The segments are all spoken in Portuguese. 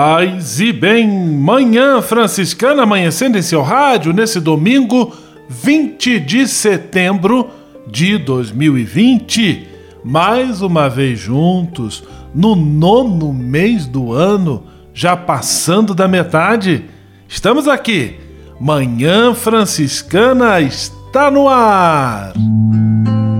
Paz e bem, manhã franciscana amanhecendo em seu rádio nesse domingo 20 de setembro de 2020. Mais uma vez juntos, no nono mês do ano, já passando da metade. Estamos aqui. Manhã Franciscana está no ar.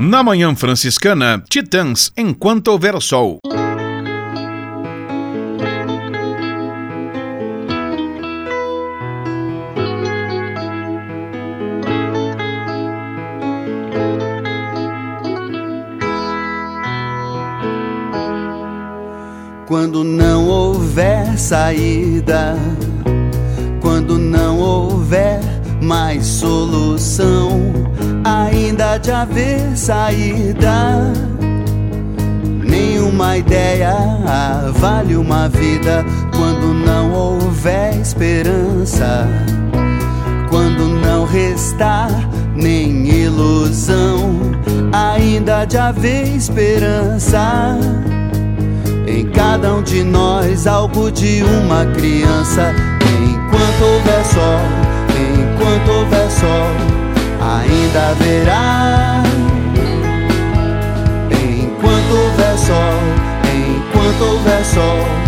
Na Manhã Franciscana, Titãs, Enquanto Houver Sol. Quando não houver saída, quando não houver mais solução, ainda de haver saída. Nenhuma ideia vale uma vida quando não houver esperança, quando não restar nem ilusão, ainda de haver esperança. Em cada um de nós, algo de uma criança. Enquanto houver sol, enquanto houver sol, ainda haverá. Enquanto houver sol, enquanto houver sol.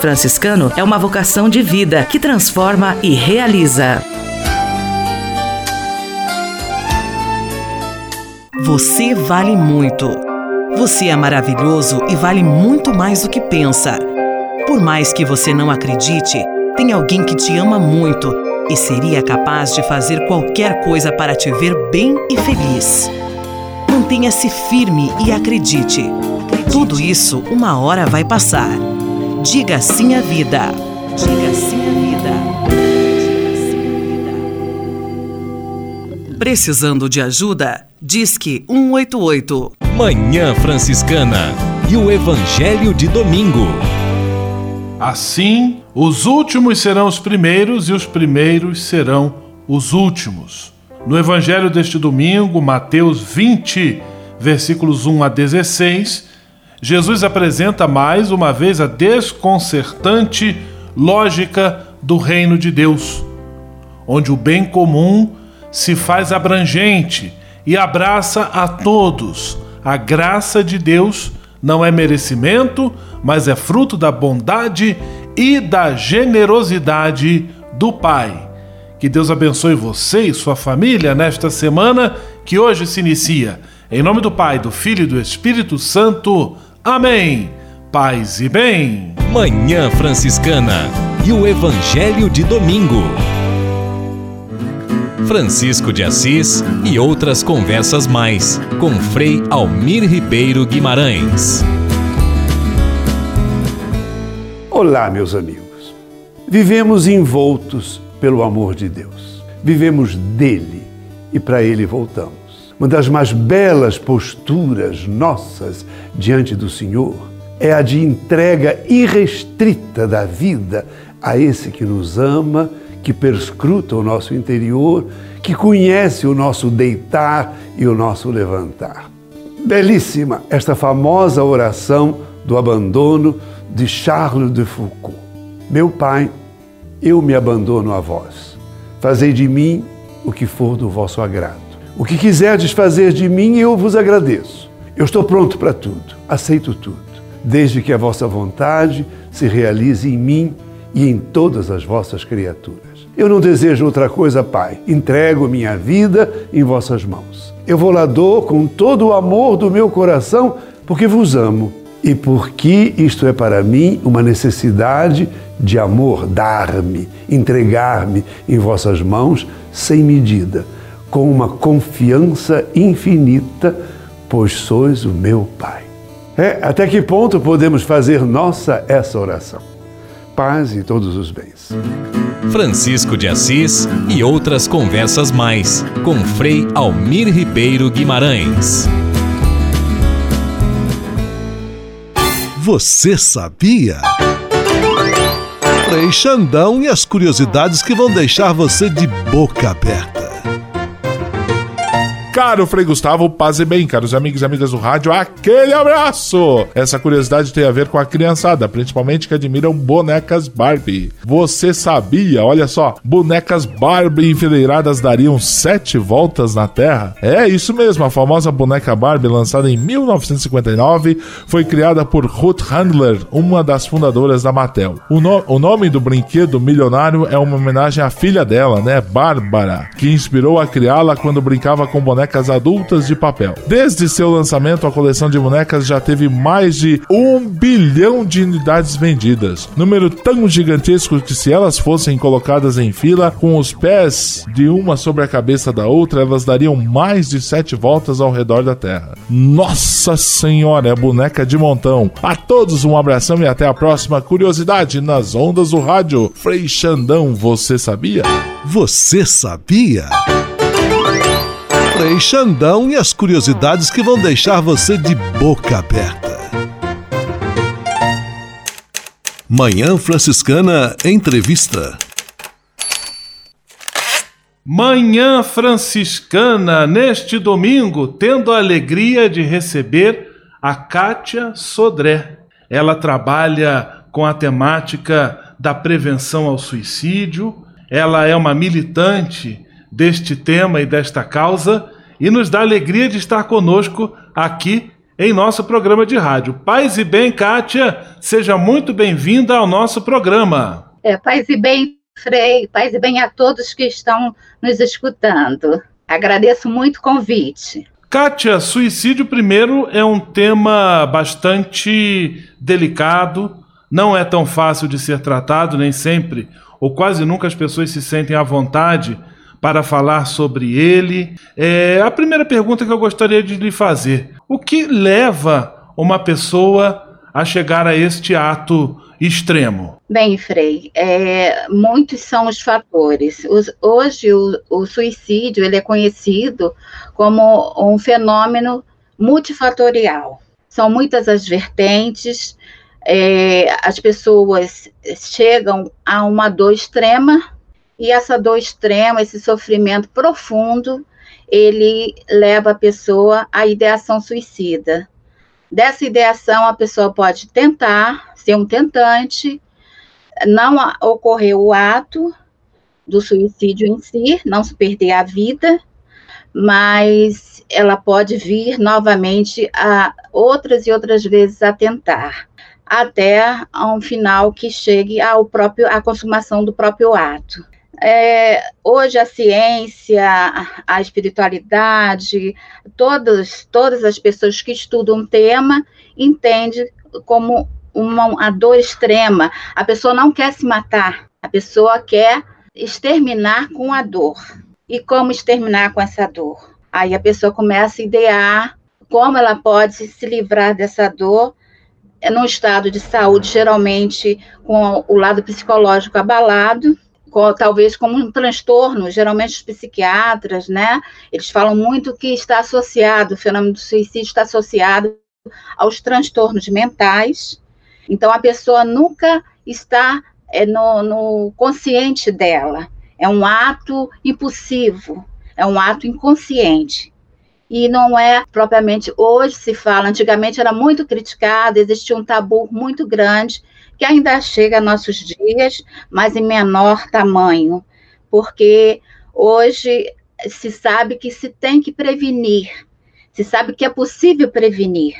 franciscano é uma vocação de vida que transforma e realiza. Você vale muito. Você é maravilhoso e vale muito mais do que pensa. Por mais que você não acredite, tem alguém que te ama muito e seria capaz de fazer qualquer coisa para te ver bem e feliz. Mantenha-se firme e acredite. Tudo isso uma hora vai passar. Diga sim à vida. Diga sim à vida. Precisando de ajuda? Disque 188. Manhã Franciscana e o Evangelho de Domingo. Assim, os últimos serão os primeiros e os primeiros serão os últimos. No Evangelho deste domingo, Mateus 20, versículos 1 a 16, Jesus apresenta mais uma vez a desconcertante lógica do reino de Deus, onde o bem comum se faz abrangente e abraça a todos. A graça de Deus não é merecimento, mas é fruto da bondade e da generosidade do Pai. Que Deus abençoe você e sua família nesta semana que hoje se inicia. Em nome do Pai, do Filho e do Espírito Santo. Amém. Paz e bem. Manhã Franciscana e o Evangelho de Domingo. Francisco de Assis e outras conversas mais com Frei Almir Ribeiro Guimarães. Olá, meus amigos. Vivemos envoltos pelo amor de Deus. Vivemos dele e para ele voltamos uma das mais belas posturas nossas diante do Senhor é a de entrega irrestrita da vida a esse que nos ama, que perscruta o nosso interior, que conhece o nosso deitar e o nosso levantar. Belíssima esta famosa oração do abandono de Charles de Foucault. Meu Pai, eu me abandono a vós. Fazei de mim o que for do vosso agrado. O que quiserdes fazer de mim, eu vos agradeço. Eu estou pronto para tudo, aceito tudo, desde que a vossa vontade se realize em mim e em todas as vossas criaturas. Eu não desejo outra coisa, Pai. Entrego minha vida em vossas mãos. Eu vou lá dou com todo o amor do meu coração, porque vos amo e porque isto é para mim uma necessidade de amor, dar-me, entregar-me em vossas mãos sem medida com uma confiança infinita, pois sois o meu Pai. É, até que ponto podemos fazer nossa essa oração? Paz e todos os bens. Francisco de Assis e outras conversas mais com Frei Almir Ribeiro Guimarães. Você sabia? Frei Xandão e as curiosidades que vão deixar você de boca aberta. Caro Frei Gustavo, paz e bem, caros amigos e amigas do rádio, aquele abraço! Essa curiosidade tem a ver com a criançada, principalmente que admiram bonecas Barbie. Você sabia, olha só, bonecas Barbie enfileiradas dariam sete voltas na Terra? É isso mesmo, a famosa boneca Barbie, lançada em 1959, foi criada por Ruth Handler, uma das fundadoras da Mattel. O, no o nome do brinquedo milionário é uma homenagem à filha dela, né, Bárbara, que inspirou a criá-la quando brincava com bonecas bonecas adultas de papel. Desde seu lançamento, a coleção de bonecas já teve mais de um bilhão de unidades vendidas. Número tão gigantesco que, se elas fossem colocadas em fila, com os pés de uma sobre a cabeça da outra, elas dariam mais de sete voltas ao redor da Terra. Nossa Senhora, é boneca de montão. A todos um abração e até a próxima curiosidade nas ondas do rádio. Frei Xandão, você sabia? Você sabia? Frei Xandão e as curiosidades que vão deixar você de boca aberta. Manhã Franciscana Entrevista. Manhã Franciscana, neste domingo, tendo a alegria de receber a Kátia Sodré. Ela trabalha com a temática da prevenção ao suicídio, ela é uma militante deste tema e desta causa e nos dá alegria de estar conosco aqui em nosso programa de rádio. Paz e bem, Kátia, seja muito bem-vinda ao nosso programa. É, paz e bem, Frei, paz e bem a todos que estão nos escutando. Agradeço muito o convite. Kátia, suicídio primeiro é um tema bastante delicado, não é tão fácil de ser tratado, nem sempre, ou quase nunca as pessoas se sentem à vontade para falar sobre ele. É, a primeira pergunta que eu gostaria de lhe fazer: o que leva uma pessoa a chegar a este ato extremo? Bem, Frei, é, muitos são os fatores. Os, hoje, o, o, suicídio ele é conhecido como um fenômeno multifatorial. São muitas as vertentes, é, as pessoas chegam a uma dor extrema, e essa dor extrema, esse sofrimento profundo, ele leva a pessoa à ideação suicida. Dessa ideação, a pessoa pode tentar ser um tentante, não ocorreu o ato do suicídio em si, não se perder a vida, mas ela pode vir novamente a outras e outras vezes a tentar, até a um final que chegue ao próprio à consumação do próprio ato. É, hoje a ciência, a espiritualidade, todos, todas as pessoas que estudam um tema entendem como uma, dor extrema. A pessoa não quer se matar, a pessoa quer exterminar com a dor. E como exterminar com essa dor? Aí a pessoa começa a idear como ela pode se livrar dessa dor num estado de saúde, geralmente com o lado psicológico abalado, talvez como um transtorno, geralmente os psiquiatras, né? Eles falam muito que está associado, o fenômeno do suicídio está associado aos transtornos mentais. Então a pessoa nunca está é, no, no consciente dela. É um ato impulsivo, é um ato inconsciente e não é propriamente hoje se fala, antigamente era muito criticado, existia um tabu muito grande que ainda chega a nossos dias, mas em menor tamanho, porque hoje se sabe que se tem que prevenir, se sabe que é possível prevenir.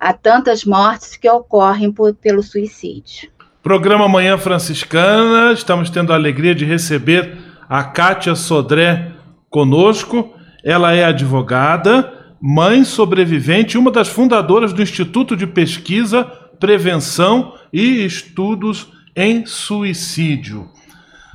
Há tantas mortes que ocorrem por, pelo suicídio. Programa Manhã Franciscana, estamos tendo a alegria de receber a Kátia Sodré conosco. Ela é advogada, mãe sobrevivente, uma das fundadoras do Instituto de Pesquisa, Prevenção e estudos em suicídio.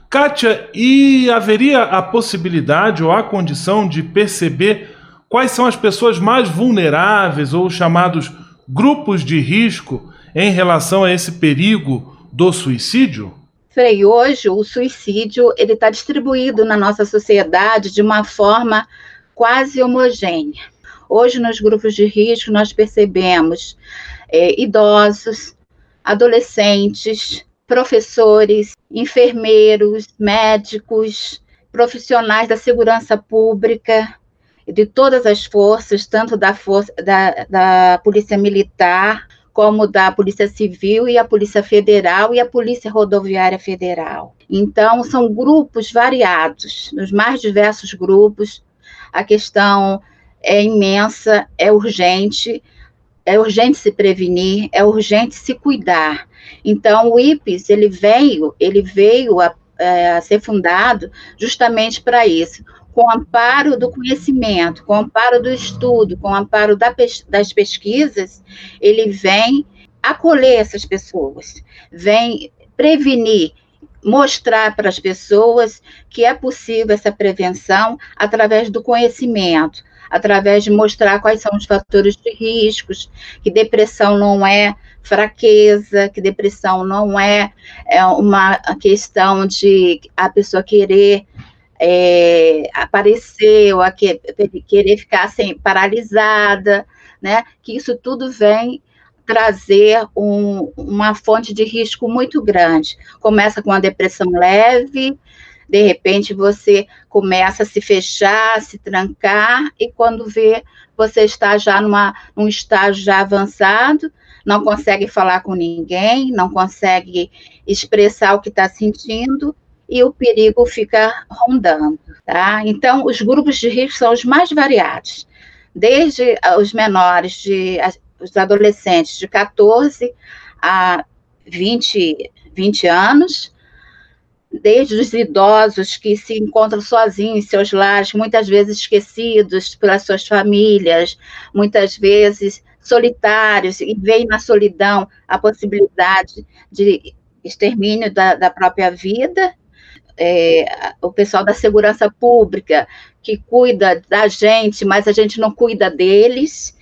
Kátia, e haveria a possibilidade ou a condição de perceber quais são as pessoas mais vulneráveis ou chamados grupos de risco em relação a esse perigo do suicídio? Frei, hoje o suicídio ele está distribuído na nossa sociedade de uma forma quase homogênea. Hoje, nos grupos de risco, nós percebemos é, idosos, adolescentes, professores, enfermeiros, médicos, profissionais da segurança pública, de todas as forças, tanto da, força, da, da Polícia Militar, como da Polícia Civil e a Polícia Federal e a Polícia Rodoviária Federal. Então, são grupos variados, nos mais diversos grupos. A questão é imensa, é urgente, é urgente se prevenir, é urgente se cuidar. Então, o IPES, ele veio, ele veio a, é, a ser fundado justamente para isso, com amparo do conhecimento, com amparo do estudo, com amparo da, das pesquisas, ele vem acolher essas pessoas, vem prevenir, mostrar para as pessoas que é possível essa prevenção através do conhecimento, através de mostrar quais são os fatores de riscos, que depressão não é fraqueza, que depressão não é, é uma questão de a pessoa querer é, aparecer ou a que, querer ficar assim, paralisada, né? Que isso tudo vem trazer um, uma fonte de risco muito grande. Começa com a depressão leve, de repente você começa a se fechar, a se trancar, e quando vê, você está já numa, num estágio já avançado, não consegue falar com ninguém, não consegue expressar o que está sentindo, e o perigo fica rondando, tá? Então, os grupos de risco são os mais variados, desde os menores, de, os adolescentes de 14 a 20, 20 anos, desde os idosos que se encontram sozinhos em seus lares, muitas vezes esquecidos pelas suas famílias, muitas vezes solitários, e veem na solidão a possibilidade de extermínio da, da própria vida, é, o pessoal da segurança pública que cuida da gente, mas a gente não cuida deles,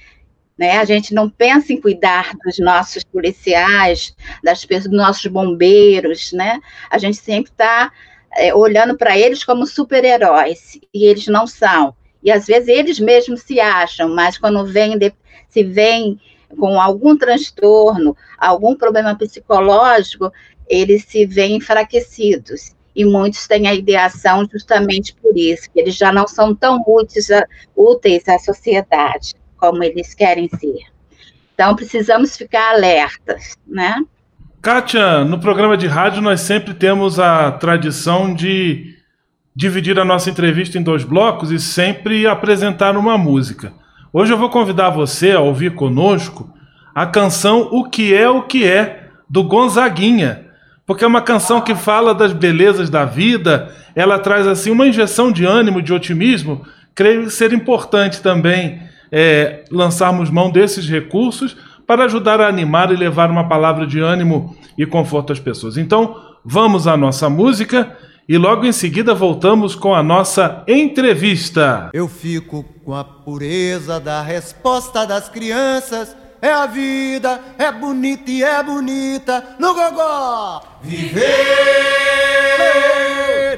né? A gente não pensa em cuidar dos nossos policiais, das dos nossos bombeiros, né? A gente sempre está é, olhando para eles como super-heróis e eles não são. E às vezes eles mesmos se acham, mas quando vem de, se vem com algum transtorno, algum problema psicológico, eles se veem enfraquecidos e muitos têm a ideação justamente por isso, que eles já não são tão úteis, a, úteis à sociedade como eles querem ser. Então precisamos ficar alertas, né? Kátia, no programa de rádio nós sempre temos a tradição de dividir a nossa entrevista em dois blocos e sempre apresentar uma música. Hoje eu vou convidar você a ouvir conosco a canção O que é o que é do Gonzaguinha porque é uma canção que fala das belezas da vida, ela traz assim uma injeção de ânimo, de otimismo. Creio ser importante também é, lançarmos mão desses recursos para ajudar a animar e levar uma palavra de ânimo e conforto às pessoas. Então, vamos à nossa música e logo em seguida voltamos com a nossa entrevista. Eu fico com a pureza da resposta das crianças é a vida, é bonita e é bonita no gogó. Viver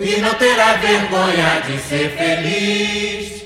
e não terá vergonha de ser feliz.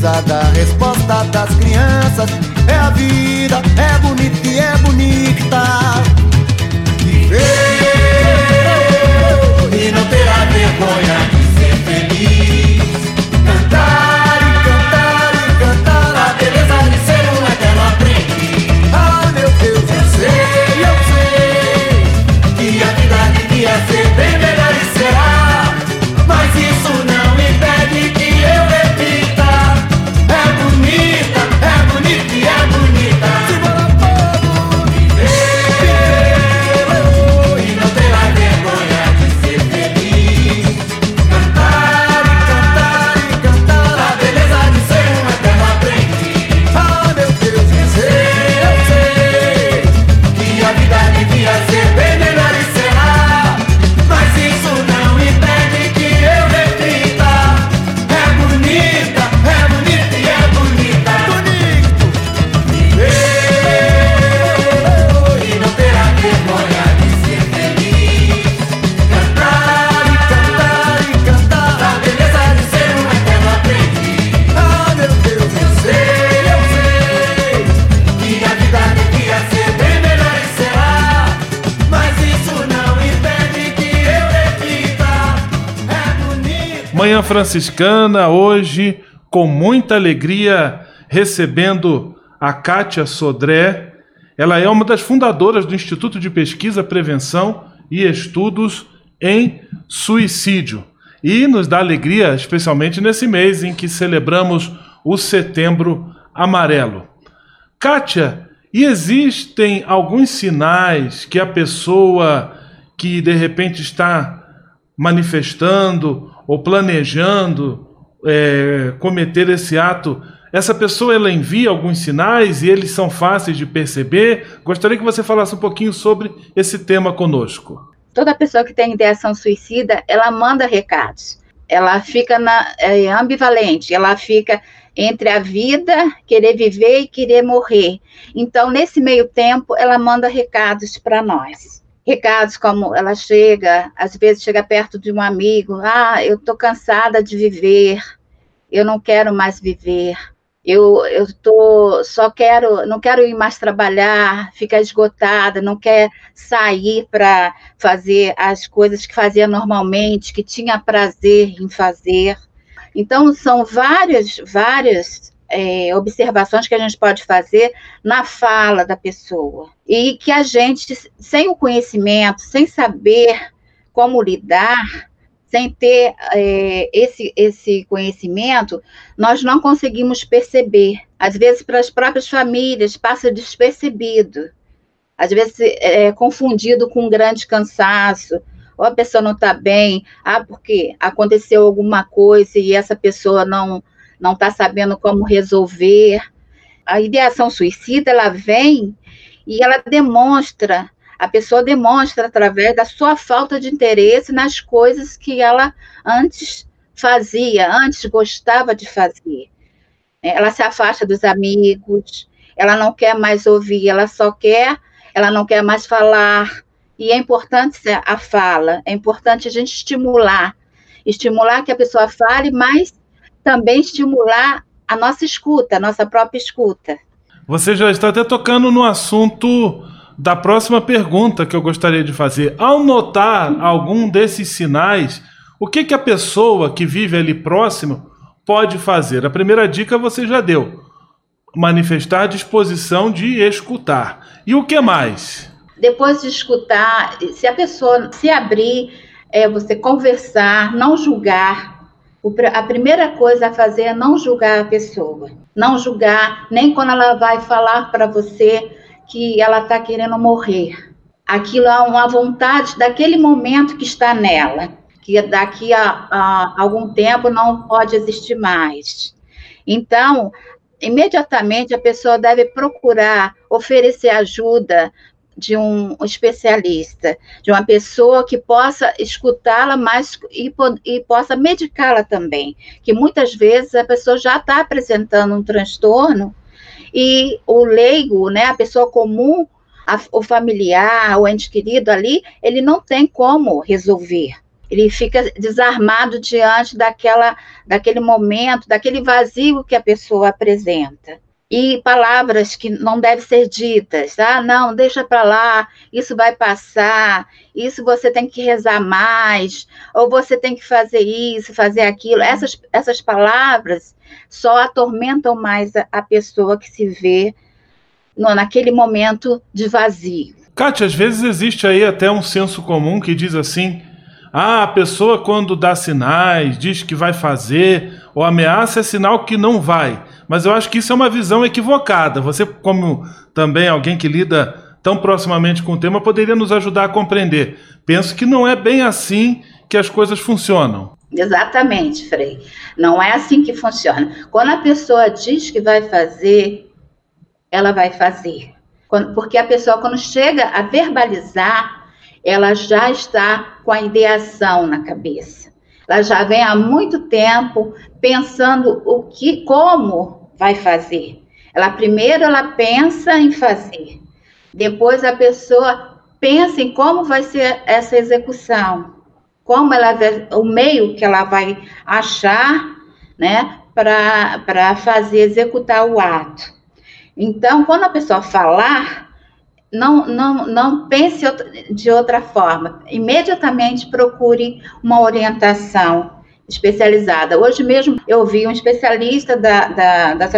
Da resposta das crianças. É a vida, é bonita e é bonita. Viver e não terá vergonha de ser feliz. Franciscana, hoje, com muita alegria, recebendo a Kátia Sodré. Ela é uma das fundadoras do Instituto de Pesquisa, Prevenção e Estudos em Suicídio. E nos dá alegria, especialmente nesse mês em que celebramos o Setembro Amarelo. Kátia, e existem alguns sinais que a pessoa que de repente está manifestando ou planejando é, cometer esse ato, essa pessoa ela envia alguns sinais e eles são fáceis de perceber. Gostaria que você falasse um pouquinho sobre esse tema conosco. Toda pessoa que tem ideação suicida, ela manda recados. Ela fica na, é, ambivalente, ela fica entre a vida, querer viver e querer morrer. Então, nesse meio tempo, ela manda recados para nós. Recados como ela chega, às vezes chega perto de um amigo, ah, eu estou cansada de viver, eu não quero mais viver, eu, eu tô, só quero, não quero ir mais trabalhar, fica esgotada, não quer sair para fazer as coisas que fazia normalmente, que tinha prazer em fazer. Então, são várias, várias é, observações que a gente pode fazer na fala da pessoa. E que a gente, sem o conhecimento, sem saber como lidar, sem ter é, esse, esse conhecimento, nós não conseguimos perceber. Às vezes, para as próprias famílias, passa despercebido. Às vezes, é confundido com um grande cansaço, ou a pessoa não está bem, ah, porque aconteceu alguma coisa e essa pessoa não não está sabendo como resolver. A ideação suicida, ela vem e ela demonstra a pessoa demonstra através da sua falta de interesse nas coisas que ela antes fazia, antes gostava de fazer. Ela se afasta dos amigos, ela não quer mais ouvir, ela só quer, ela não quer mais falar. E é importante a fala, é importante a gente estimular, estimular que a pessoa fale, mas também estimular a nossa escuta, a nossa própria escuta. Você já está até tocando no assunto da próxima pergunta que eu gostaria de fazer. Ao notar algum desses sinais, o que, que a pessoa que vive ali próximo pode fazer? A primeira dica você já deu: manifestar disposição de escutar. E o que mais? Depois de escutar, se a pessoa se abrir, é você conversar, não julgar. A primeira coisa a fazer é não julgar a pessoa. Não julgar, nem quando ela vai falar para você que ela está querendo morrer. Aquilo é uma vontade daquele momento que está nela, que daqui a, a algum tempo não pode existir mais. Então, imediatamente a pessoa deve procurar oferecer ajuda de um especialista, de uma pessoa que possa escutá-la mais e, e possa medicá-la também. Que muitas vezes a pessoa já está apresentando um transtorno e o leigo, né, a pessoa comum, a, o familiar, o ente querido ali, ele não tem como resolver. Ele fica desarmado diante daquela, daquele momento, daquele vazio que a pessoa apresenta e palavras que não devem ser ditas. Ah, não, deixa para lá, isso vai passar, isso você tem que rezar mais, ou você tem que fazer isso, fazer aquilo. Essas, essas palavras só atormentam mais a, a pessoa que se vê no, naquele momento de vazio. Kátia, às vezes existe aí até um senso comum que diz assim: ah, a pessoa quando dá sinais, diz que vai fazer, ou ameaça, é sinal que não vai. Mas eu acho que isso é uma visão equivocada. Você, como também alguém que lida tão proximamente com o tema, poderia nos ajudar a compreender. Penso que não é bem assim que as coisas funcionam. Exatamente, Frei. Não é assim que funciona. Quando a pessoa diz que vai fazer, ela vai fazer. porque a pessoa, quando chega a verbalizar, ela já está com a ideação na cabeça. Ela já vem há muito tempo pensando o que, como vai fazer. Ela primeiro ela pensa em fazer. Depois a pessoa pensa em como vai ser essa execução. Como ela o meio que ela vai achar, né, para fazer executar o ato. Então, quando a pessoa falar, não, não, não pense de outra forma. Imediatamente procure uma orientação especializada. Hoje mesmo eu vi um especialista da, da, da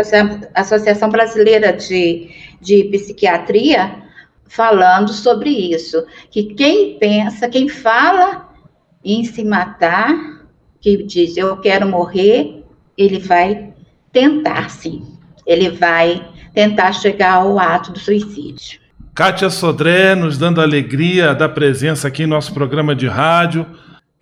Associação Brasileira de, de Psiquiatria falando sobre isso, que quem pensa, quem fala em se matar, que diz eu quero morrer, ele vai tentar sim, ele vai tentar chegar ao ato do suicídio. Kátia Sodré nos dando alegria da presença aqui em nosso programa de rádio.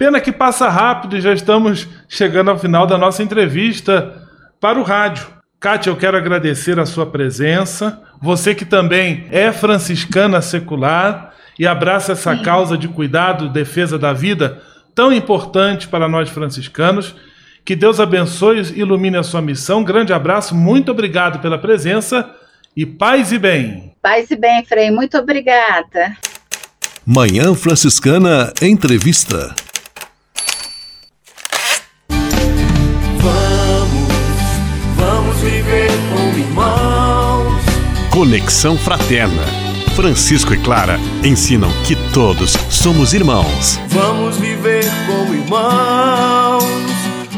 Pena que passa rápido e já estamos chegando ao final da nossa entrevista para o rádio. Kátia, eu quero agradecer a sua presença. Você que também é franciscana secular e abraça essa Sim. causa de cuidado, defesa da vida, tão importante para nós franciscanos. Que Deus abençoe e ilumine a sua missão. grande abraço, muito obrigado pela presença e paz e bem. Paz e bem, Frei, muito obrigada. Manhã Franciscana Entrevista. Conexão Fraterna. Francisco e Clara ensinam que todos somos irmãos. Vamos viver como irmãos.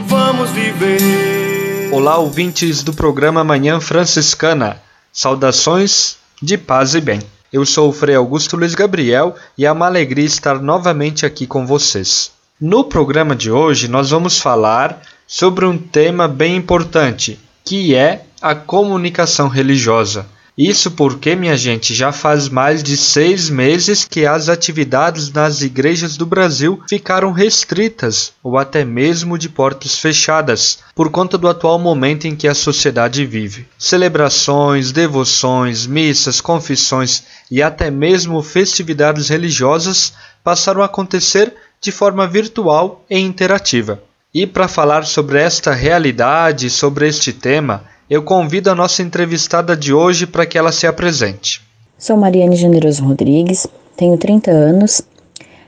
Vamos viver. Olá, ouvintes do programa Manhã Franciscana. Saudações de paz e bem. Eu sou o Frei Augusto Luiz Gabriel e é uma alegria estar novamente aqui com vocês. No programa de hoje, nós vamos falar sobre um tema bem importante, que é a comunicação religiosa. Isso porque, minha gente, já faz mais de seis meses que as atividades nas igrejas do Brasil ficaram restritas ou até mesmo de portas fechadas, por conta do atual momento em que a sociedade vive. Celebrações, devoções, missas, confissões e até mesmo festividades religiosas passaram a acontecer de forma virtual e interativa. E para falar sobre esta realidade, sobre este tema, eu convido a nossa entrevistada de hoje para que ela se apresente. Sou Mariane Generoso Rodrigues, tenho 30 anos,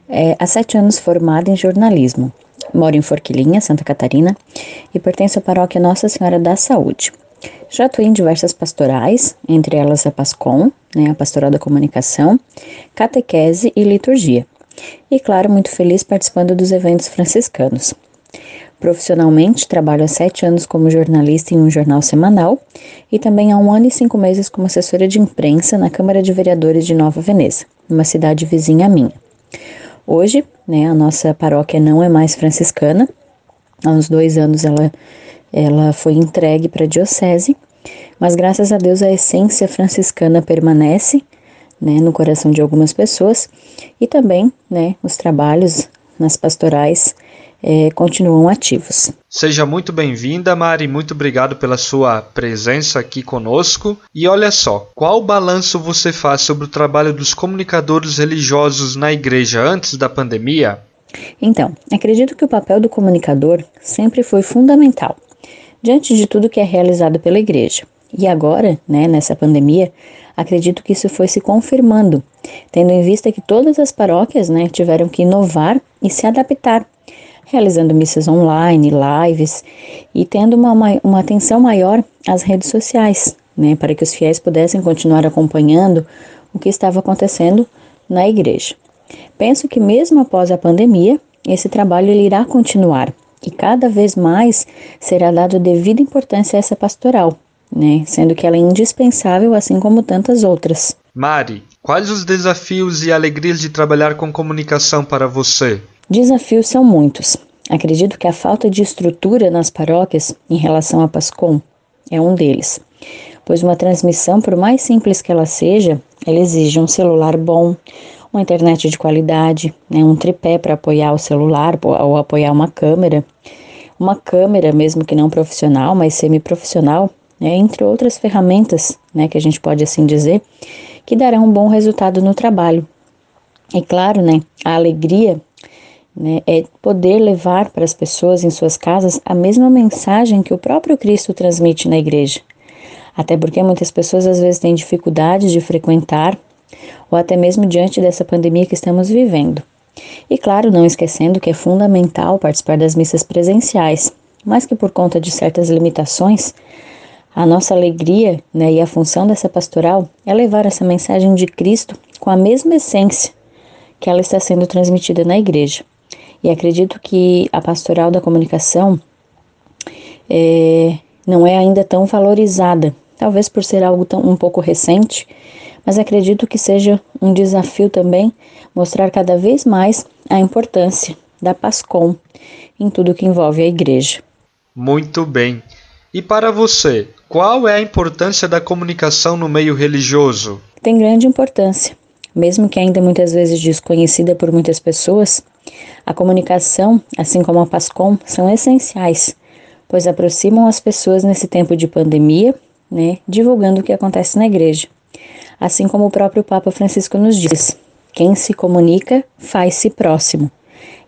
é, há 7 anos formada em jornalismo. Moro em Forquilinha, Santa Catarina, e pertenço à paróquia Nossa Senhora da Saúde. Já atuei em diversas pastorais, entre elas a PASCOM, né, a Pastoral da Comunicação, Catequese e Liturgia. E, claro, muito feliz participando dos eventos franciscanos. Profissionalmente, trabalho há sete anos como jornalista em um jornal semanal e também há um ano e cinco meses como assessora de imprensa na Câmara de Vereadores de Nova Veneza, uma cidade vizinha à minha. Hoje, né, a nossa paróquia não é mais franciscana. Há uns dois anos ela, ela foi entregue para a diocese, mas graças a Deus a essência franciscana permanece né, no coração de algumas pessoas e também né, os trabalhos nas pastorais é, continuam ativos. Seja muito bem-vinda, Mari. Muito obrigado pela sua presença aqui conosco. E olha só, qual balanço você faz sobre o trabalho dos comunicadores religiosos na igreja antes da pandemia? Então, acredito que o papel do comunicador sempre foi fundamental diante de tudo que é realizado pela igreja. E agora, né, nessa pandemia, acredito que isso foi se confirmando, tendo em vista que todas as paróquias né, tiveram que inovar e se adaptar, realizando missas online, lives e tendo uma, uma atenção maior às redes sociais, né, para que os fiéis pudessem continuar acompanhando o que estava acontecendo na igreja. Penso que mesmo após a pandemia, esse trabalho ele irá continuar e cada vez mais será dado devida importância a essa pastoral, né, sendo que ela é indispensável assim como tantas outras. Mari, quais os desafios e alegrias de trabalhar com comunicação para você? Desafios são muitos. Acredito que a falta de estrutura nas paróquias em relação à Pascom é um deles, pois uma transmissão, por mais simples que ela seja, ela exige um celular bom, uma internet de qualidade, né, um tripé para apoiar o celular ou apoiar uma câmera, uma câmera mesmo que não profissional, mas semi-profissional, né, entre outras ferramentas, né, que a gente pode assim dizer, que darão um bom resultado no trabalho. E claro, né, a alegria né, é poder levar para as pessoas em suas casas a mesma mensagem que o próprio Cristo transmite na igreja. Até porque muitas pessoas às vezes têm dificuldade de frequentar, ou até mesmo diante dessa pandemia que estamos vivendo. E claro, não esquecendo que é fundamental participar das missas presenciais, mas que por conta de certas limitações, a nossa alegria né, e a função dessa pastoral é levar essa mensagem de Cristo com a mesma essência que ela está sendo transmitida na igreja. E acredito que a pastoral da comunicação é, não é ainda tão valorizada, talvez por ser algo tão, um pouco recente, mas acredito que seja um desafio também mostrar cada vez mais a importância da PASCOM em tudo que envolve a igreja. Muito bem. E para você, qual é a importância da comunicação no meio religioso? Tem grande importância. Mesmo que ainda muitas vezes desconhecida por muitas pessoas, a comunicação, assim como a PASCOM, são essenciais, pois aproximam as pessoas nesse tempo de pandemia, né, divulgando o que acontece na igreja. Assim como o próprio Papa Francisco nos diz: quem se comunica faz-se próximo.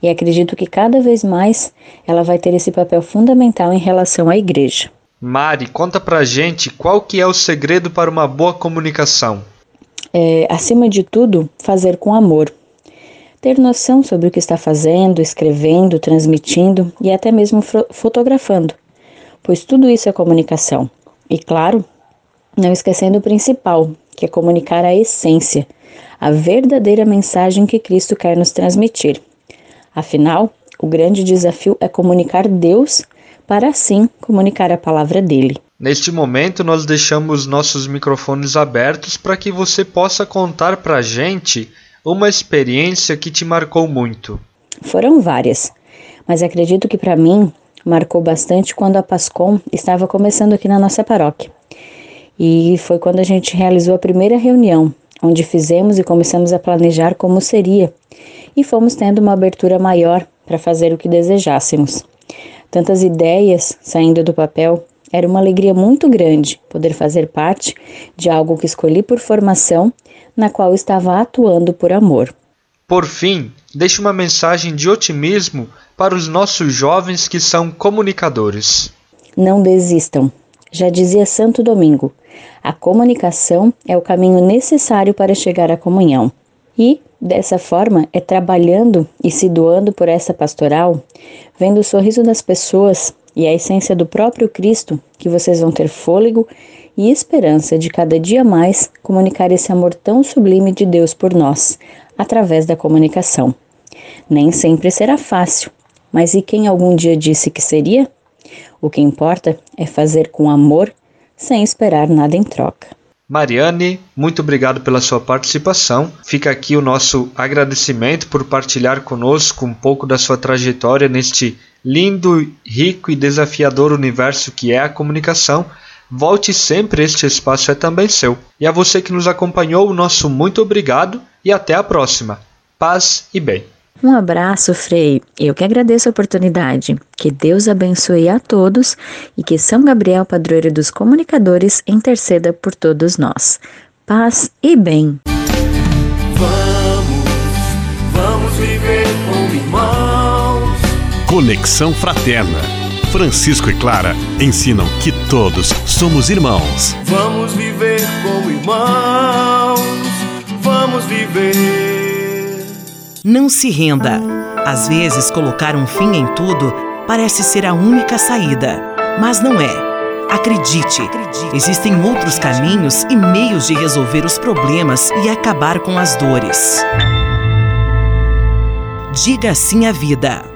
E acredito que cada vez mais ela vai ter esse papel fundamental em relação à igreja. Mari, conta pra gente qual que é o segredo para uma boa comunicação. É, acima de tudo, fazer com amor. Ter noção sobre o que está fazendo, escrevendo, transmitindo e até mesmo fotografando, pois tudo isso é comunicação. E claro, não esquecendo o principal, que é comunicar a essência, a verdadeira mensagem que Cristo quer nos transmitir. Afinal, o grande desafio é comunicar Deus para assim comunicar a palavra dele. Neste momento, nós deixamos nossos microfones abertos para que você possa contar para a gente uma experiência que te marcou muito. Foram várias, mas acredito que para mim marcou bastante quando a Pascom estava começando aqui na nossa paróquia. E foi quando a gente realizou a primeira reunião, onde fizemos e começamos a planejar como seria, e fomos tendo uma abertura maior para fazer o que desejássemos tantas ideias saindo do papel, era uma alegria muito grande poder fazer parte de algo que escolhi por formação, na qual estava atuando por amor. Por fim, deixe uma mensagem de otimismo para os nossos jovens que são comunicadores. Não desistam. Já dizia Santo Domingo: a comunicação é o caminho necessário para chegar à comunhão. E, dessa forma, é trabalhando e se doando por essa pastoral, vendo o sorriso das pessoas e a essência do próprio Cristo, que vocês vão ter fôlego e esperança de cada dia mais comunicar esse amor tão sublime de Deus por nós, através da comunicação. Nem sempre será fácil, mas e quem algum dia disse que seria? O que importa é fazer com amor, sem esperar nada em troca. Mariane, muito obrigado pela sua participação. Fica aqui o nosso agradecimento por partilhar conosco um pouco da sua trajetória neste lindo, rico e desafiador universo que é a comunicação. Volte sempre, este espaço é também seu. E a você que nos acompanhou, o nosso muito obrigado e até a próxima. Paz e bem. Um abraço, Frei. Eu que agradeço a oportunidade. Que Deus abençoe a todos e que São Gabriel, padroeiro dos comunicadores, interceda por todos nós. Paz e bem. Vamos, vamos viver como irmãos. Conexão Fraterna. Francisco e Clara ensinam que todos somos irmãos. Vamos viver como irmãos. Vamos viver. Não se renda. Às vezes, colocar um fim em tudo parece ser a única saída, mas não é. Acredite, existem outros caminhos e meios de resolver os problemas e acabar com as dores. Diga sim à vida.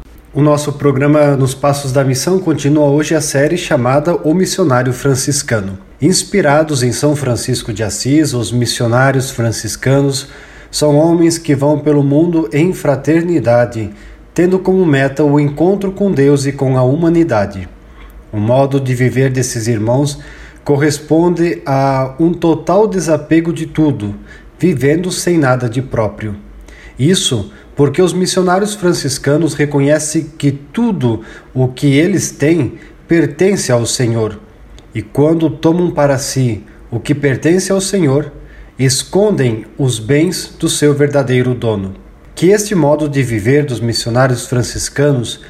O nosso programa Nos Passos da Missão continua hoje a série chamada O Missionário Franciscano. Inspirados em São Francisco de Assis, os missionários franciscanos são homens que vão pelo mundo em fraternidade, tendo como meta o encontro com Deus e com a humanidade. O modo de viver desses irmãos corresponde a um total desapego de tudo, vivendo sem nada de próprio. Isso porque os missionários franciscanos reconhecem que tudo o que eles têm pertence ao Senhor, e quando tomam para si o que pertence ao Senhor, escondem os bens do seu verdadeiro dono. Que este modo de viver dos missionários franciscanos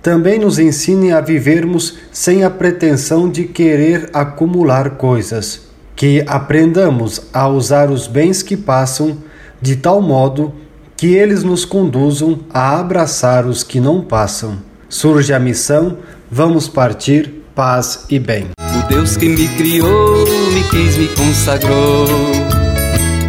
também nos ensine a vivermos sem a pretensão de querer acumular coisas. Que aprendamos a usar os bens que passam de tal modo que eles nos conduzam a abraçar os que não passam. Surge a missão, vamos partir, paz e bem. O Deus que me criou, me quis, me consagrou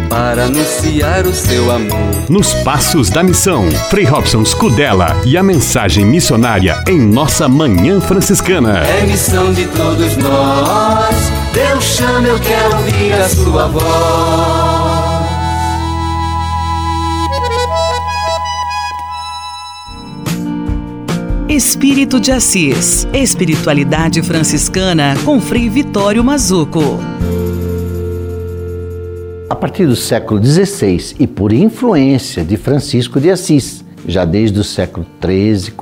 para anunciar o seu amor. Nos Passos da Missão, Frei Robson Scudella e a mensagem missionária em nossa Manhã Franciscana. É missão de todos nós. Deus chama, eu quero ouvir a sua voz. Espírito de Assis. Espiritualidade franciscana com Frei Vitório Mazuco. A partir do século XVI e por influência de Francisco de Assis, já desde o século XIII,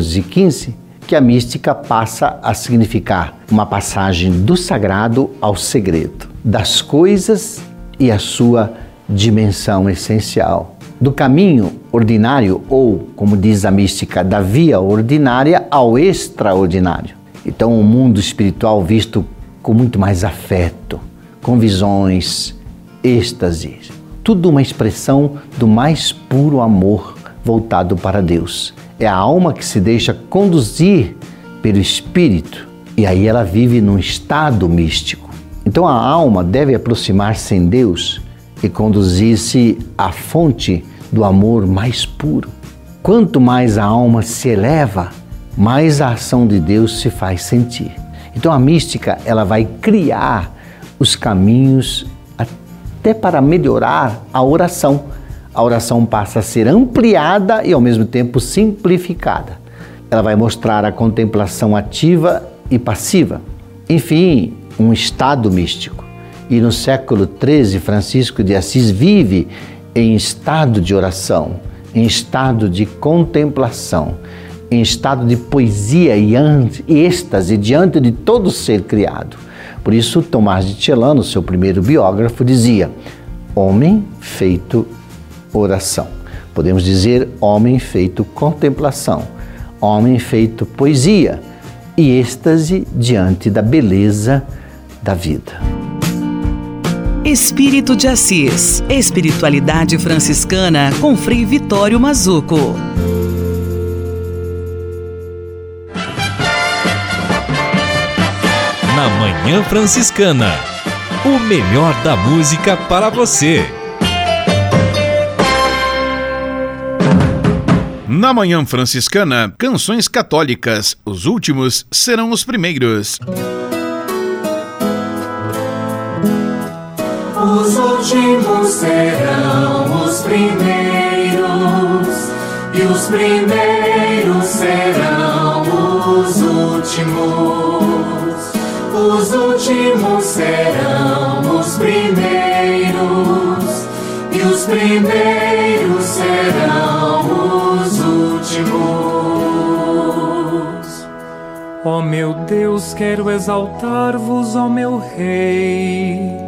XIV e XV, que a mística passa a significar uma passagem do sagrado ao segredo, das coisas e a sua dimensão essencial do caminho ordinário, ou, como diz a mística, da via ordinária ao extraordinário. Então, o mundo espiritual visto com muito mais afeto, com visões, êxtase, tudo uma expressão do mais puro amor voltado para Deus. É a alma que se deixa conduzir pelo Espírito e aí ela vive num estado místico. Então a alma deve aproximar-se em Deus e conduzir-se à fonte do amor mais puro. Quanto mais a alma se eleva, mais a ação de Deus se faz sentir. Então a mística ela vai criar os caminhos até para melhorar a oração. A oração passa a ser ampliada e ao mesmo tempo simplificada. Ela vai mostrar a contemplação ativa e passiva. Enfim, um estado místico. E no século XIII, Francisco de Assis vive em estado de oração, em estado de contemplação, em estado de poesia e êxtase diante de todo ser criado. Por isso, Tomás de Celano, seu primeiro biógrafo, dizia: homem feito oração. Podemos dizer homem feito contemplação, homem feito poesia e êxtase diante da beleza da vida. Espírito de Assis, Espiritualidade Franciscana com Frei Vitório Mazuco. Na Manhã Franciscana, o melhor da música para você. Na Manhã Franciscana, canções católicas. Os últimos serão os primeiros. Os últimos serão os primeiros, e os primeiros serão os últimos. Os últimos serão os primeiros, e os primeiros serão os últimos. Ó meu Deus, quero exaltar-vos, ó meu Rei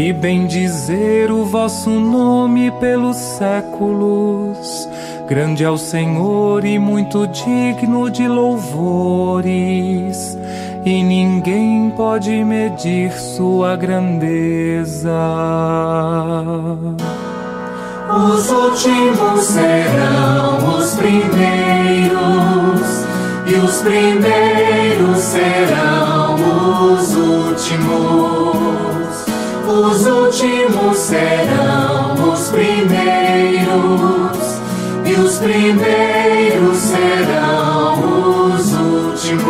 e bendizer o vosso nome pelos séculos. Grande é o Senhor e muito digno de louvores, e ninguém pode medir sua grandeza. Os últimos serão os primeiros, e os primeiros serão os últimos. Os últimos serão os primeiros, e os primeiros serão os últimos.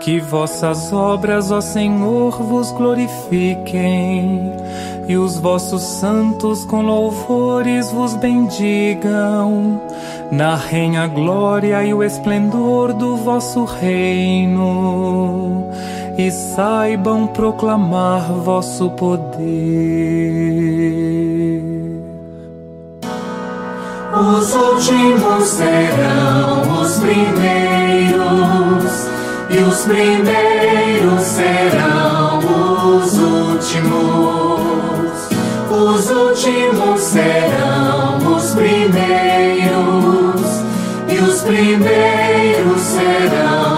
Que vossas obras, ó Senhor, vos glorifiquem, e os vossos santos com louvores vos bendigam. Narrem a glória e o esplendor do vosso reino e saibam proclamar vosso poder. Os últimos serão os primeiros, e os primeiros serão os últimos. Os últimos serão os primeiros, e os primeiros serão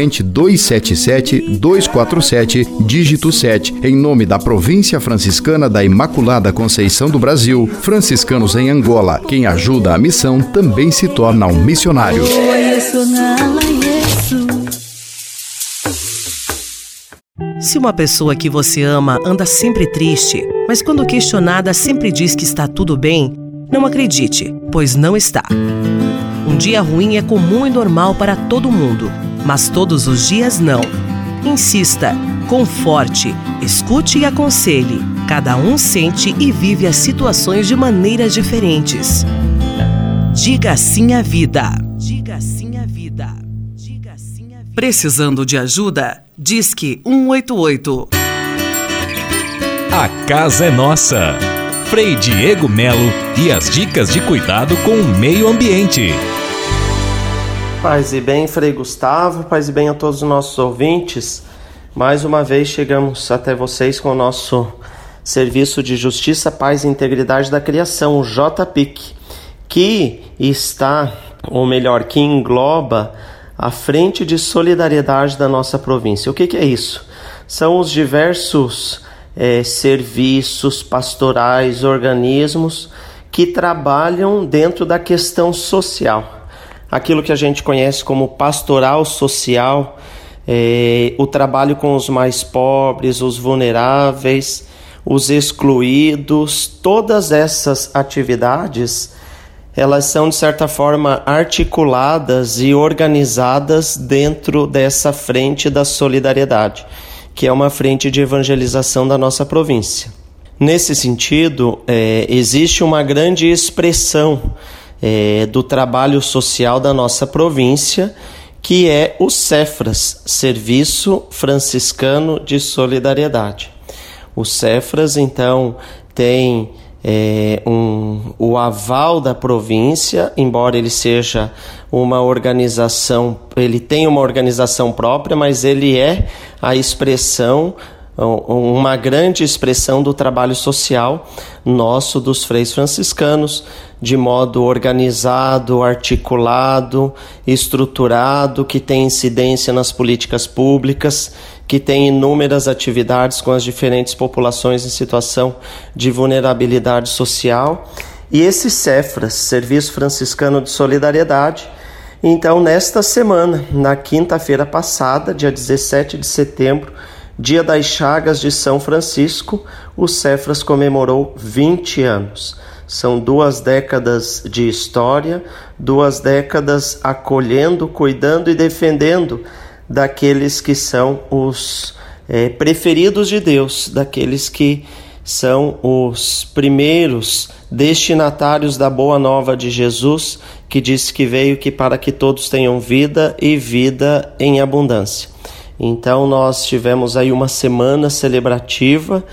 corrente 277 247, dígito 7, em nome da Província Franciscana da Imaculada Conceição do Brasil, franciscanos em Angola. Quem ajuda a missão também se torna um missionário. Se uma pessoa que você ama anda sempre triste, mas quando questionada sempre diz que está tudo bem, não acredite, pois não está. Um dia ruim é comum e normal para todo mundo mas todos os dias não. Insista, conforte, escute e aconselhe. Cada um sente e vive as situações de maneiras diferentes. Diga sim à vida. Diga sim à vida. Diga sim à vida. Precisando de ajuda? Disque 188. A casa é nossa. Frei Diego Melo e as dicas de cuidado com o meio ambiente. Paz e bem, Frei Gustavo, paz e bem a todos os nossos ouvintes. Mais uma vez chegamos até vocês com o nosso Serviço de Justiça, Paz e Integridade da Criação, o JPIC, que está, ou melhor, que engloba a Frente de Solidariedade da nossa província. O que, que é isso? São os diversos é, serviços pastorais, organismos que trabalham dentro da questão social. Aquilo que a gente conhece como pastoral social, é, o trabalho com os mais pobres, os vulneráveis, os excluídos, todas essas atividades elas são de certa forma articuladas e organizadas dentro dessa frente da solidariedade, que é uma frente de evangelização da nossa província. Nesse sentido, é, existe uma grande expressão é, do trabalho social da nossa província, que é o Cefras, Serviço Franciscano de Solidariedade. O Cefras, então, tem é, um, o aval da província, embora ele seja uma organização, ele tem uma organização própria, mas ele é a expressão uma grande expressão do trabalho social nosso dos freis franciscanos, de modo organizado, articulado, estruturado, que tem incidência nas políticas públicas, que tem inúmeras atividades com as diferentes populações em situação de vulnerabilidade social. E esse Cefras, Serviço Franciscano de Solidariedade, então nesta semana, na quinta-feira passada, dia 17 de setembro, Dia das Chagas de São Francisco, o Cefras comemorou 20 anos. São duas décadas de história, duas décadas acolhendo, cuidando e defendendo daqueles que são os é, preferidos de Deus, daqueles que são os primeiros destinatários da boa nova de Jesus, que disse que veio que para que todos tenham vida e vida em abundância. Então nós tivemos aí uma semana celebrativa,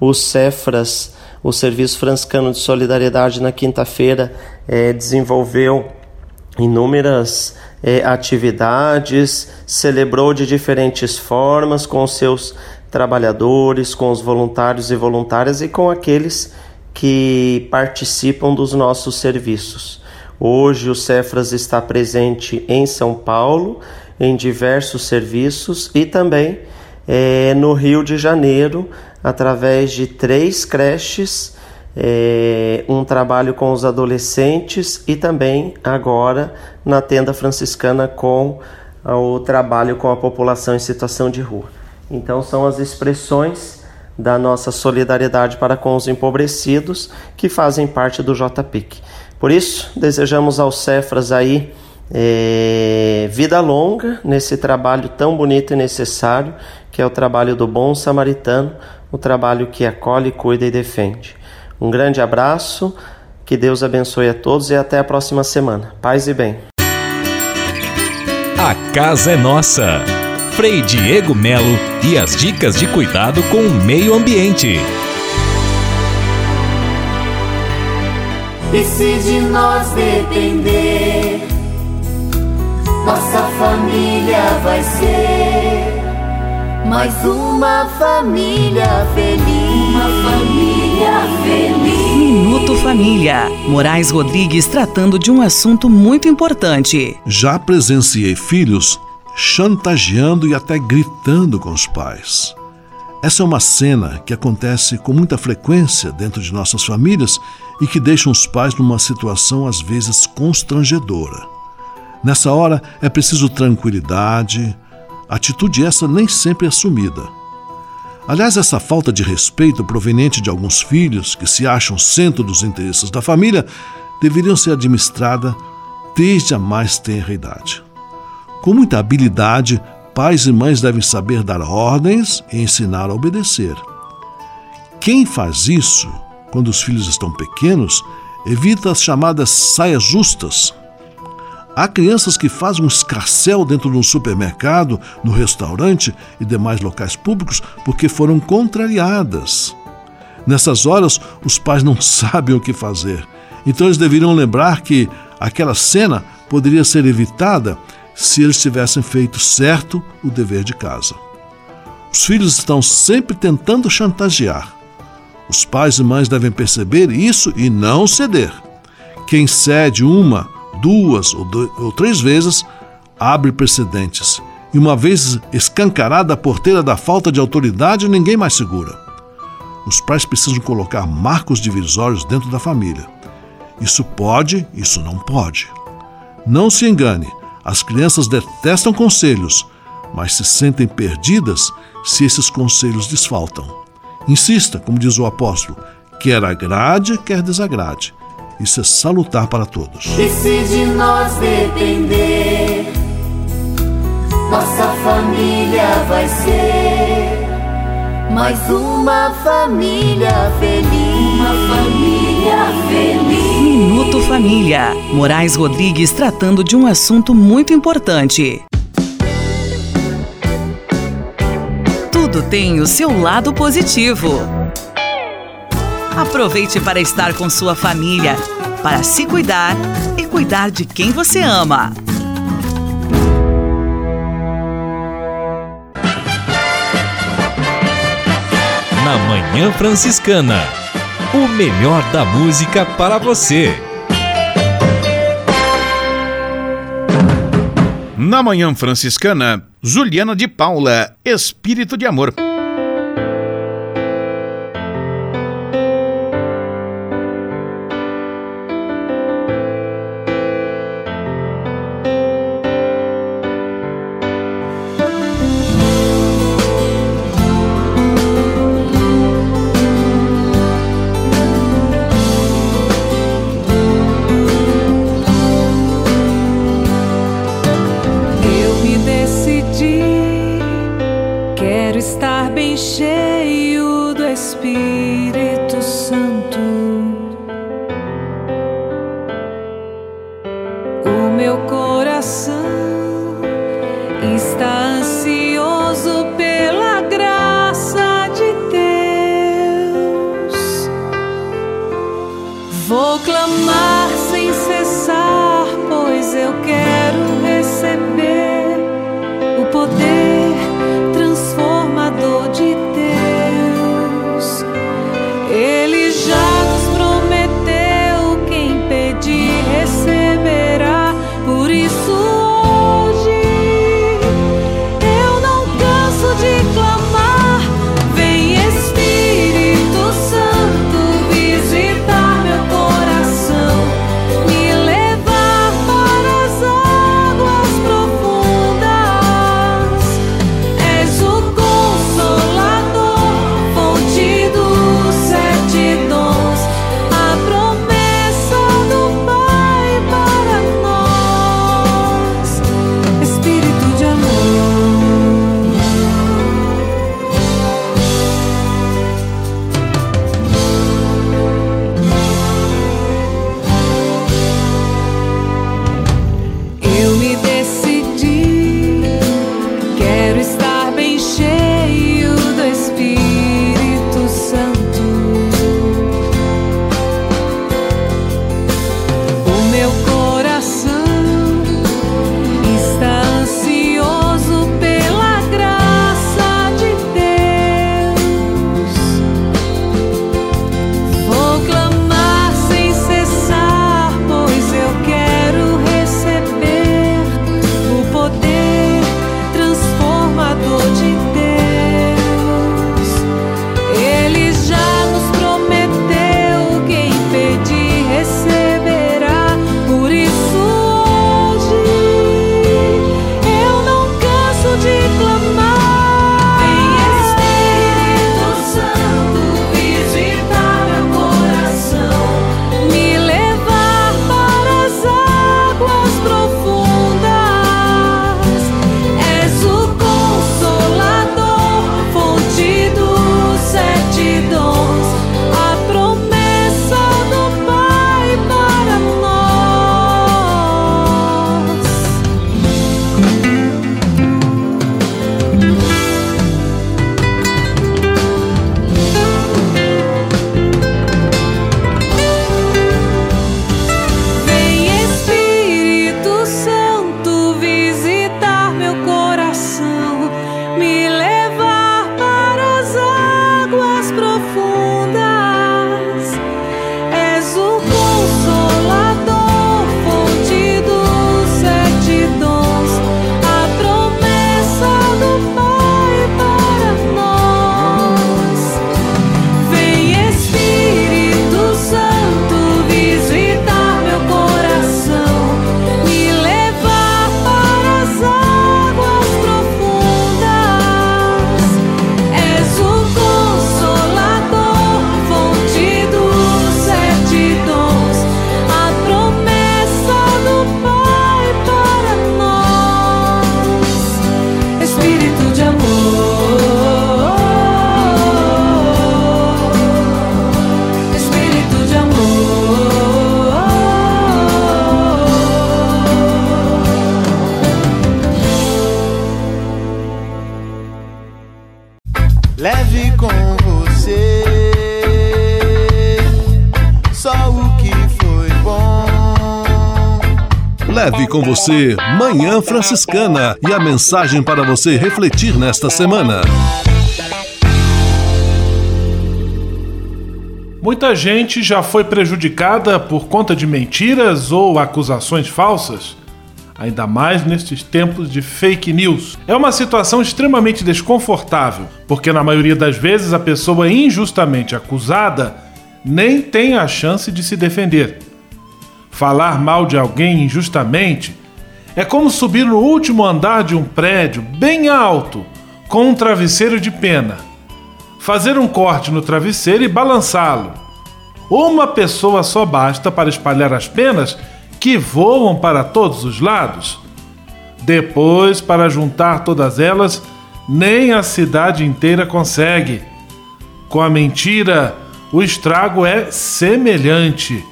o Cefras, o Serviço Franciscano de Solidariedade na quinta-feira é, desenvolveu inúmeras é, atividades, celebrou de diferentes formas com os seus trabalhadores, com os voluntários e voluntárias e com aqueles que participam dos nossos serviços. Hoje o Cefras está presente em São Paulo em diversos serviços e também é, no Rio de Janeiro, através de três creches, é, um trabalho com os adolescentes e também agora na tenda franciscana com o trabalho com a população em situação de rua. Então são as expressões da nossa solidariedade para com os empobrecidos que fazem parte do JPIC. Por isso, desejamos aos Cefras aí é, vida longa nesse trabalho tão bonito e necessário que é o trabalho do bom samaritano, o trabalho que acolhe, cuida e defende. Um grande abraço, que Deus abençoe a todos e até a próxima semana. Paz e bem. A casa é nossa. Frei Diego Melo e as dicas de cuidado com o meio ambiente. E se de nós depender nossa família vai ser mais uma família feliz. Uma família feliz. Minuto Família. Moraes Rodrigues tratando de um assunto muito importante. Já presenciei filhos chantageando e até gritando com os pais. Essa é uma cena que acontece com muita frequência dentro de nossas famílias e que deixa os pais numa situação às vezes constrangedora. Nessa hora é preciso tranquilidade, atitude essa nem sempre assumida. Aliás, essa falta de respeito proveniente de alguns filhos que se acham centro dos interesses da família deveriam ser administrada desde a mais tenra idade. Com muita habilidade, pais e mães devem saber dar ordens e ensinar a obedecer. Quem faz isso quando os filhos estão pequenos evita as chamadas saias justas, Há crianças que fazem um escarcel dentro de um supermercado, no restaurante e demais locais públicos porque foram contrariadas. Nessas horas, os pais não sabem o que fazer. Então eles deveriam lembrar que aquela cena poderia ser evitada se eles tivessem feito certo o dever de casa. Os filhos estão sempre tentando chantagear. Os pais e mães devem perceber isso e não ceder. Quem cede uma duas ou, dois, ou três vezes, abre precedentes. E uma vez escancarada a porteira da falta de autoridade, ninguém mais segura. Os pais precisam colocar marcos divisórios dentro da família. Isso pode, isso não pode. Não se engane, as crianças detestam conselhos, mas se sentem perdidas se esses conselhos desfaltam. Insista, como diz o apóstolo, quer agrade, quer desagrade. Isso é salutar para todos. E se de nós depender, nossa família vai ser mais uma família feliz. Uma família feliz. Minuto Família. Moraes Rodrigues tratando de um assunto muito importante. Tudo tem o seu lado positivo. Aproveite para estar com sua família, para se cuidar e cuidar de quem você ama. Na Manhã Franciscana. O melhor da música para você. Na Manhã Franciscana, Juliana de Paula, Espírito de Amor. Com você Manhã Franciscana e a mensagem para você refletir nesta semana. Muita gente já foi prejudicada por conta de mentiras ou acusações falsas, ainda mais nestes tempos de fake news. É uma situação extremamente desconfortável, porque na maioria das vezes a pessoa injustamente acusada nem tem a chance de se defender. Falar mal de alguém injustamente é como subir no último andar de um prédio bem alto com um travesseiro de pena fazer um corte no travesseiro e balançá-lo. Uma pessoa só basta para espalhar as penas que voam para todos os lados. Depois, para juntar todas elas, nem a cidade inteira consegue. Com a mentira, o estrago é semelhante.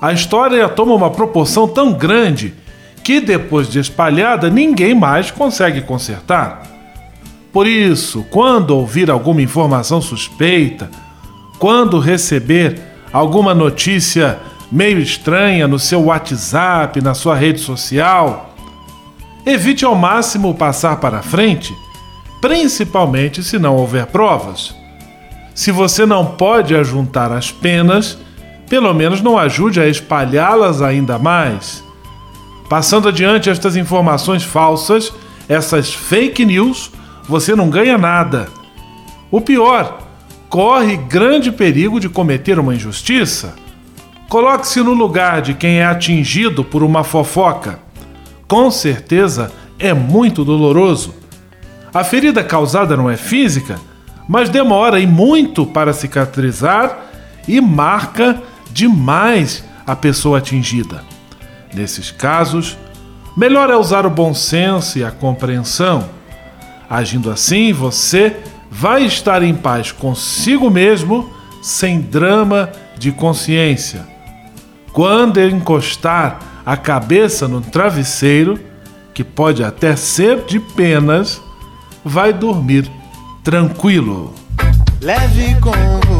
A história toma uma proporção tão grande que, depois de espalhada, ninguém mais consegue consertar. Por isso, quando ouvir alguma informação suspeita, quando receber alguma notícia meio estranha no seu WhatsApp, na sua rede social, evite ao máximo passar para frente, principalmente se não houver provas. Se você não pode ajuntar as penas, pelo menos não ajude a espalhá-las ainda mais. Passando adiante estas informações falsas, essas fake news, você não ganha nada. O pior, corre grande perigo de cometer uma injustiça. Coloque-se no lugar de quem é atingido por uma fofoca. Com certeza é muito doloroso. A ferida causada não é física, mas demora e muito para cicatrizar e marca demais a pessoa atingida. Nesses casos, melhor é usar o bom senso e a compreensão Agindo assim, você vai estar em paz consigo mesmo, sem drama de consciência. Quando encostar a cabeça no travesseiro, que pode até ser de penas, vai dormir tranquilo. Leve com